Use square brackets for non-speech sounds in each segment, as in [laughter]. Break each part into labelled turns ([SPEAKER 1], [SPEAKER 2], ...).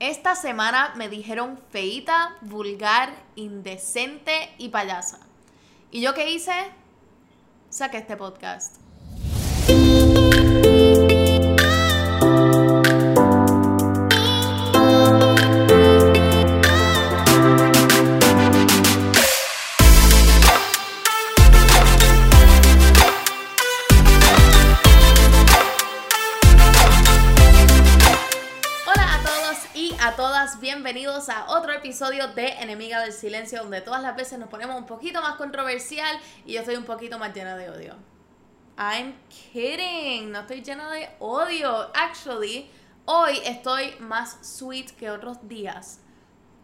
[SPEAKER 1] Esta semana me dijeron feita, vulgar, indecente y payasa. ¿Y yo qué hice? Saqué este podcast. Bienvenidos a otro episodio de Enemiga del Silencio, donde todas las veces nos ponemos un poquito más controversial y yo estoy un poquito más llena de odio. I'm kidding, no estoy llena de odio. Actually, hoy estoy más sweet que otros días,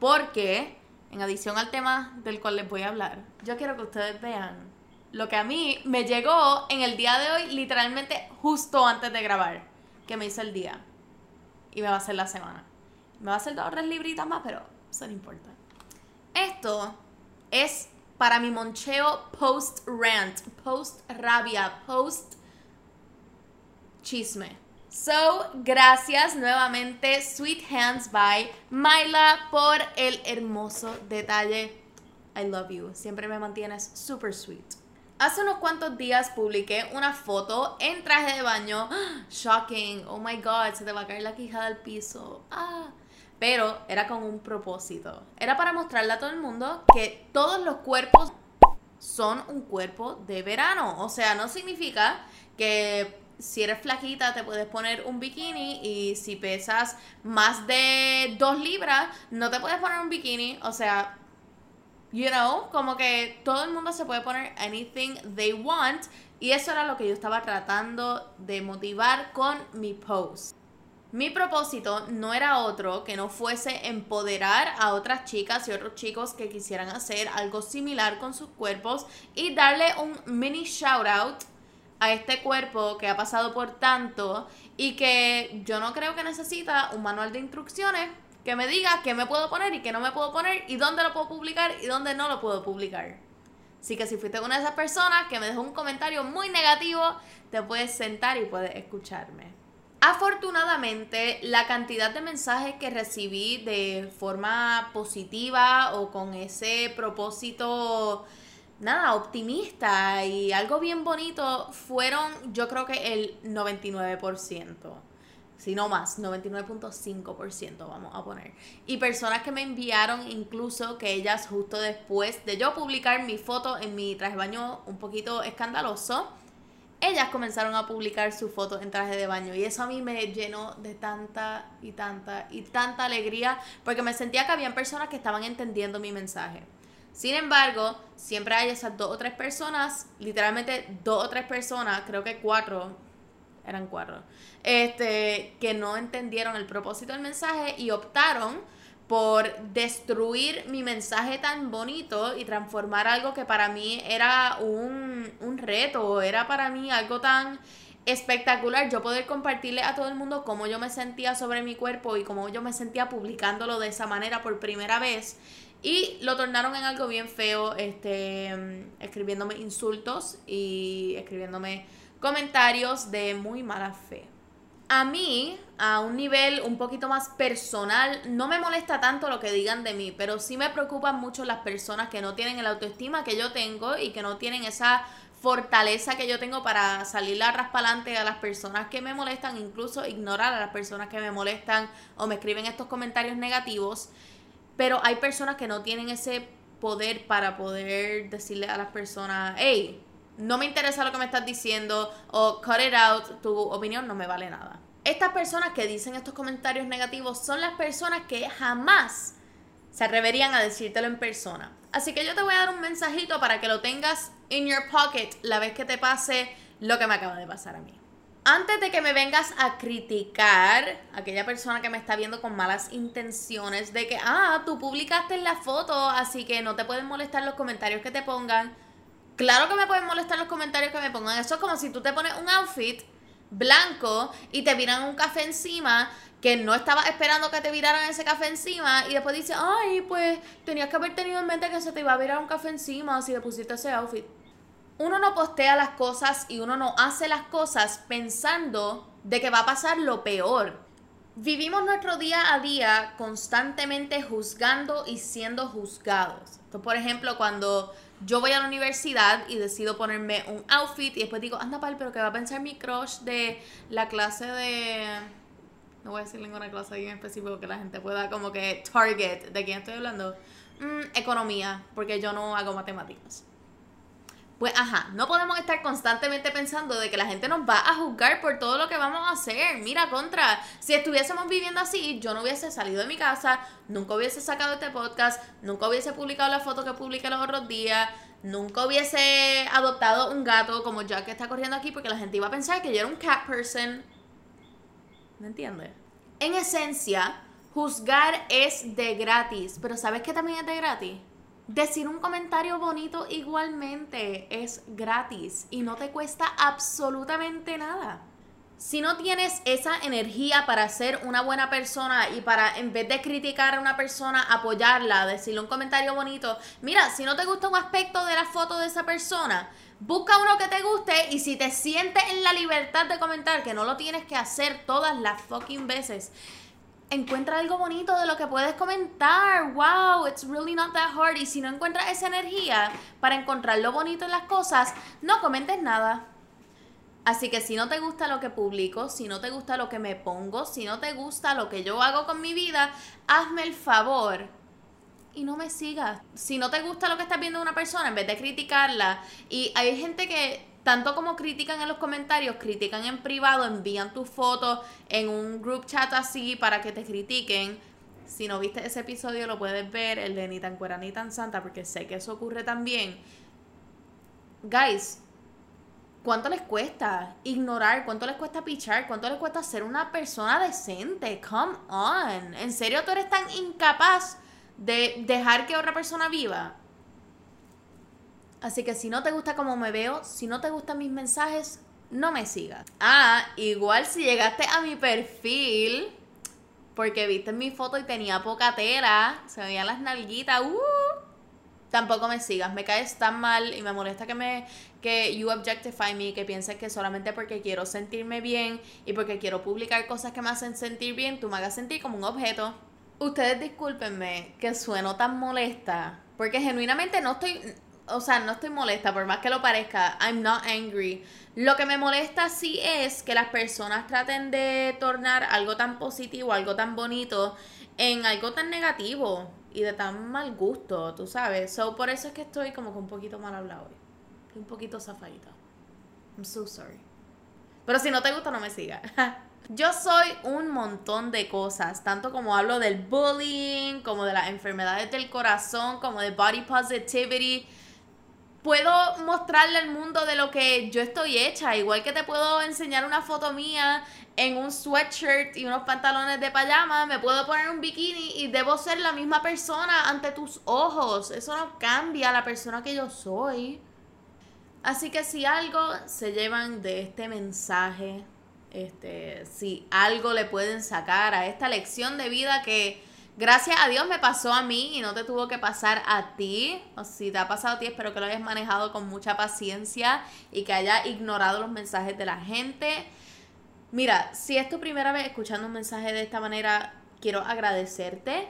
[SPEAKER 1] porque, en adición al tema del cual les voy a hablar, yo quiero que ustedes vean lo que a mí me llegó en el día de hoy, literalmente justo antes de grabar, que me hizo el día y me va a hacer la semana. Me va a o tres libritas más, pero eso no importa. Esto es para mi moncheo post rant, post rabia, post chisme. So, gracias nuevamente Sweet Hands by Myla por el hermoso detalle. I love you. Siempre me mantienes super sweet. Hace unos cuantos días publiqué una foto en traje de baño. [gasps] Shocking. Oh my god, se te va a caer la quijada al piso. Ah. Pero era con un propósito. Era para mostrarle a todo el mundo que todos los cuerpos son un cuerpo de verano. O sea, no significa que si eres flaquita te puedes poner un bikini y si pesas más de 2 libras no te puedes poner un bikini. O sea, You know, como que todo el mundo se puede poner anything they want. Y eso era lo que yo estaba tratando de motivar con mi post. Mi propósito no era otro que no fuese empoderar a otras chicas y otros chicos que quisieran hacer algo similar con sus cuerpos y darle un mini shout out a este cuerpo que ha pasado por tanto y que yo no creo que necesita un manual de instrucciones que me diga qué me puedo poner y qué no me puedo poner y dónde lo puedo publicar y dónde no lo puedo publicar. Así que si fuiste una de esas personas que me dejó un comentario muy negativo, te puedes sentar y puedes escucharme. Afortunadamente, la cantidad de mensajes que recibí de forma positiva o con ese propósito, nada, optimista y algo bien bonito, fueron yo creo que el 99% si no más, 99.5% vamos a poner. Y personas que me enviaron incluso que ellas justo después de yo publicar mi foto en mi traje baño un poquito escandaloso, ellas comenzaron a publicar su foto en traje de baño y eso a mí me llenó de tanta y tanta y tanta alegría porque me sentía que habían personas que estaban entendiendo mi mensaje. Sin embargo, siempre hay esas dos o tres personas, literalmente dos o tres personas, creo que cuatro, eran cuatro, este, que no entendieron el propósito del mensaje y optaron por destruir mi mensaje tan bonito y transformar algo que para mí era un, un reto, era para mí algo tan espectacular yo poder compartirle a todo el mundo cómo yo me sentía sobre mi cuerpo y cómo yo me sentía publicándolo de esa manera por primera vez y lo tornaron en algo bien feo este escribiéndome insultos y escribiéndome comentarios de muy mala fe. A mí, a un nivel un poquito más personal, no me molesta tanto lo que digan de mí, pero sí me preocupan mucho las personas que no tienen el autoestima que yo tengo y que no tienen esa fortaleza que yo tengo para salir a raspalante a las personas que me molestan, incluso ignorar a las personas que me molestan o me escriben estos comentarios negativos. Pero hay personas que no tienen ese poder para poder decirle a las personas, hey, no me interesa lo que me estás diciendo o cut it out, tu opinión no me vale nada. Estas personas que dicen estos comentarios negativos son las personas que jamás se atreverían a decírtelo en persona. Así que yo te voy a dar un mensajito para que lo tengas in your pocket la vez que te pase lo que me acaba de pasar a mí. Antes de que me vengas a criticar a aquella persona que me está viendo con malas intenciones de que, ah, tú publicaste la foto, así que no te pueden molestar los comentarios que te pongan. Claro que me pueden molestar los comentarios que me pongan. Eso es como si tú te pones un outfit blanco y te viran un café encima que no estabas esperando que te viraran ese café encima y después dices, ay, pues tenías que haber tenido en mente que se te iba a virar un café encima si le pusiste ese outfit. Uno no postea las cosas y uno no hace las cosas pensando de que va a pasar lo peor. Vivimos nuestro día a día constantemente juzgando y siendo juzgados. Entonces, por ejemplo, cuando yo voy a la universidad y decido ponerme un outfit y después digo, anda, pal, pero ¿qué va a pensar mi crush de la clase de... No voy a decir ninguna clase en específico que la gente pueda como que target de quién estoy hablando. Mm, economía, porque yo no hago matemáticas. Pues ajá, no podemos estar constantemente pensando de que la gente nos va a juzgar por todo lo que vamos a hacer. Mira, contra, si estuviésemos viviendo así, yo no hubiese salido de mi casa, nunca hubiese sacado este podcast, nunca hubiese publicado la foto que publiqué los otros días, nunca hubiese adoptado un gato como Jack que está corriendo aquí porque la gente iba a pensar que yo era un cat person. ¿Me entiendes? En esencia, juzgar es de gratis, pero ¿sabes qué también es de gratis? Decir un comentario bonito igualmente es gratis y no te cuesta absolutamente nada. Si no tienes esa energía para ser una buena persona y para en vez de criticar a una persona, apoyarla, decirle un comentario bonito, mira, si no te gusta un aspecto de la foto de esa persona, busca uno que te guste y si te sientes en la libertad de comentar, que no lo tienes que hacer todas las fucking veces, encuentra algo bonito de lo que puedes comentar. Wow, it's really not that hard. Y si no encuentras esa energía para encontrar lo bonito en las cosas, no comentes nada. Así que si no te gusta lo que publico, si no te gusta lo que me pongo, si no te gusta lo que yo hago con mi vida, hazme el favor y no me sigas. Si no te gusta lo que estás viendo de una persona, en vez de criticarla, y hay gente que tanto como critican en los comentarios, critican en privado, envían tus fotos en un group chat así para que te critiquen. Si no viste ese episodio, lo puedes ver, el de ni tan cuera ni tan santa, porque sé que eso ocurre también. Guys, ¿cuánto les cuesta ignorar? ¿Cuánto les cuesta pichar? ¿Cuánto les cuesta ser una persona decente? Come on. ¿En serio tú eres tan incapaz de dejar que otra persona viva? Así que si no te gusta cómo me veo, si no te gustan mis mensajes, no me sigas. Ah, igual si llegaste a mi perfil, porque viste mi foto y tenía poca tela, se veían las nalguitas, uh, tampoco me sigas, me caes tan mal y me molesta que me que you objectify me, que pienses que solamente porque quiero sentirme bien y porque quiero publicar cosas que me hacen sentir bien, tú me hagas sentir como un objeto. Ustedes discúlpenme que sueno tan molesta, porque genuinamente no estoy o sea, no estoy molesta, por más que lo parezca, I'm not angry. Lo que me molesta sí es que las personas traten de tornar algo tan positivo, algo tan bonito, en algo tan negativo y de tan mal gusto, tú sabes. So, por eso es que estoy como que un poquito mal hablado hoy. Un poquito zafadita. I'm so sorry. Pero si no te gusta, no me sigas. [laughs] Yo soy un montón de cosas, tanto como hablo del bullying, como de las enfermedades del corazón, como de body positivity puedo mostrarle al mundo de lo que yo estoy hecha. Igual que te puedo enseñar una foto mía en un sweatshirt y unos pantalones de pijama, me puedo poner un bikini y debo ser la misma persona ante tus ojos. Eso no cambia la persona que yo soy. Así que si algo se llevan de este mensaje, este, si algo le pueden sacar a esta lección de vida que gracias a Dios me pasó a mí y no te tuvo que pasar a ti. O si te ha pasado a ti, espero que lo hayas manejado con mucha paciencia y que hayas ignorado los mensajes de la gente. Mira, si es tu primera vez escuchando un mensaje de esta manera, quiero agradecerte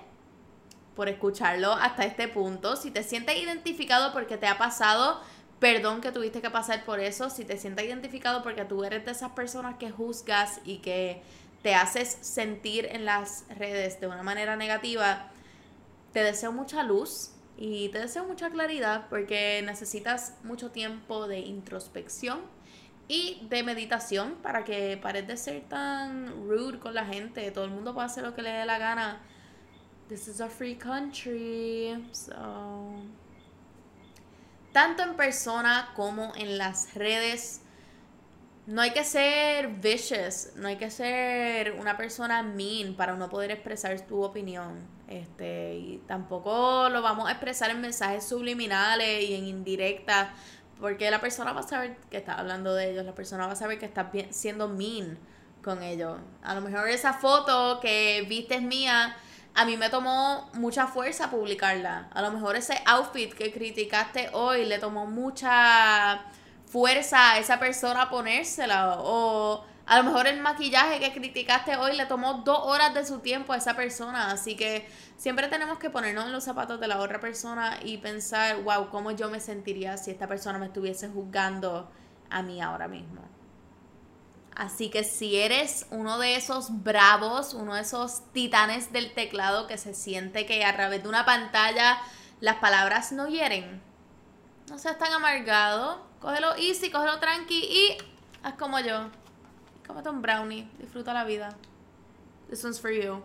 [SPEAKER 1] por escucharlo hasta este punto. Si te sientes identificado porque te ha pasado, perdón que tuviste que pasar por eso. Si te sientes identificado porque tú eres de esas personas que juzgas y que te haces sentir en las redes de una manera negativa, te deseo mucha luz y te deseo mucha claridad porque necesitas mucho tiempo de introspección y de meditación para que pares de ser tan rude con la gente. Todo el mundo puede hacer lo que le dé la gana. This is a free country. So. Tanto en persona como en las redes no hay que ser vicious, no hay que ser una persona mean para no poder expresar tu opinión. Este, y tampoco lo vamos a expresar en mensajes subliminales y en indirectas, porque la persona va a saber que está hablando de ellos, la persona va a saber que estás siendo mean con ellos. A lo mejor esa foto que viste es mía, a mí me tomó mucha fuerza publicarla. A lo mejor ese outfit que criticaste hoy le tomó mucha fuerza a esa persona a ponérsela. O A lo mejor el maquillaje que criticaste hoy le tomó dos horas de su tiempo a esa persona. Así que siempre tenemos que ponernos en los zapatos de la otra persona y pensar, wow, ¿cómo yo me sentiría si esta persona me estuviese juzgando a mí ahora mismo? Así que si eres uno de esos bravos, uno de esos titanes del teclado que se siente que a través de una pantalla las palabras no hieren, no seas tan amargado, cógelo easy, cógelo tranqui y haz como yo. Cómete un brownie. Disfruta la vida. This one's for you.